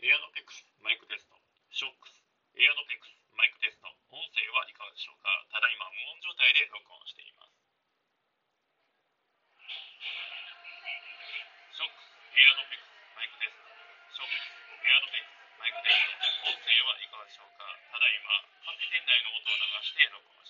Aeropex マイクテスト Shokz Aeropex マイクテスト音声はいかがでしょうか？ただいま無音状態で録音しています。 Shokz Aeropex マイクテスト。 Shokz Aeropex マイクテスト。音声はいかがでしょうか？ただいまカフェ店内の音を流して録音しています。